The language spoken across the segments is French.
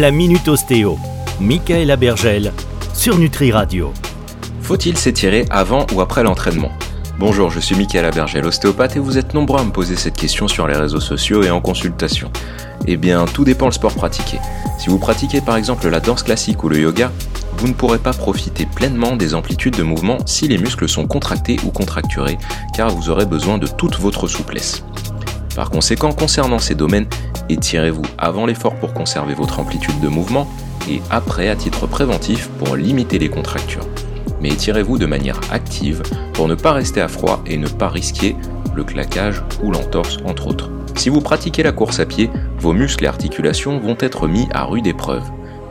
la Minute Ostéo. Michael Bergel sur Nutri Radio. Faut-il s'étirer avant ou après l'entraînement? Bonjour, je suis Michael Bergel, ostéopathe, et vous êtes nombreux à me poser cette question sur les réseaux sociaux et en consultation. Eh bien, tout dépend le sport pratiqué. Si vous pratiquez par exemple la danse classique ou le yoga, vous ne pourrez pas profiter pleinement des amplitudes de mouvement si les muscles sont contractés ou contracturés, car vous aurez besoin de toute votre souplesse. Par conséquent, concernant ces domaines, étirez-vous avant l'effort pour conserver votre amplitude de mouvement et après à titre préventif pour limiter les contractures. Mais étirez-vous de manière active pour ne pas rester à froid et ne pas risquer le claquage ou l'entorse entre autres. Si vous pratiquez la course à pied, vos muscles et articulations vont être mis à rude épreuve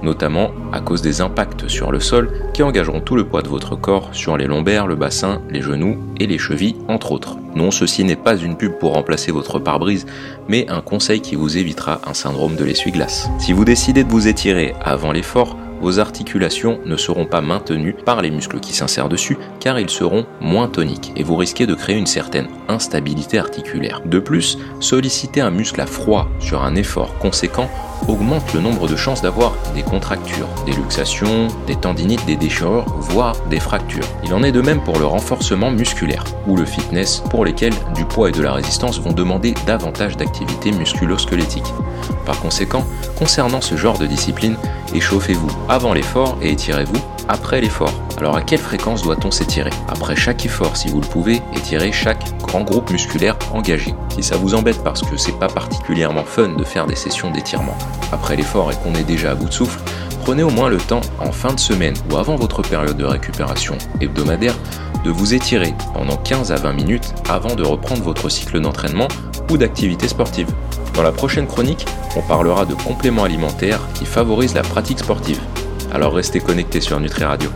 notamment à cause des impacts sur le sol qui engageront tout le poids de votre corps sur les lombaires, le bassin, les genoux et les chevilles, entre autres. Non, ceci n'est pas une pub pour remplacer votre pare-brise, mais un conseil qui vous évitera un syndrome de l'essuie-glace. Si vous décidez de vous étirer avant l'effort, vos articulations ne seront pas maintenues par les muscles qui s'insèrent dessus car ils seront moins toniques et vous risquez de créer une certaine instabilité articulaire. De plus, solliciter un muscle à froid sur un effort conséquent augmente le nombre de chances d'avoir des contractures, des luxations, des tendinites, des déchirures, voire des fractures. Il en est de même pour le renforcement musculaire ou le fitness pour lesquels du poids et de la résistance vont demander davantage d'activité musculo-squelettique. Par conséquent, concernant ce genre de discipline, échauffez-vous avant l'effort et étirez-vous après l'effort. Alors à quelle fréquence doit-on s'étirer Après chaque effort, si vous le pouvez, étirez chaque grand groupe musculaire engagé. Si ça vous embête parce que c'est pas particulièrement fun de faire des sessions d'étirement après l'effort et qu'on est déjà à bout de souffle, prenez au moins le temps en fin de semaine ou avant votre période de récupération hebdomadaire de vous étirer pendant 15 à 20 minutes avant de reprendre votre cycle d'entraînement ou d'activité sportive. Dans la prochaine chronique, on parlera de compléments alimentaires qui favorisent la pratique sportive. Alors restez connectés sur Nutri Radio.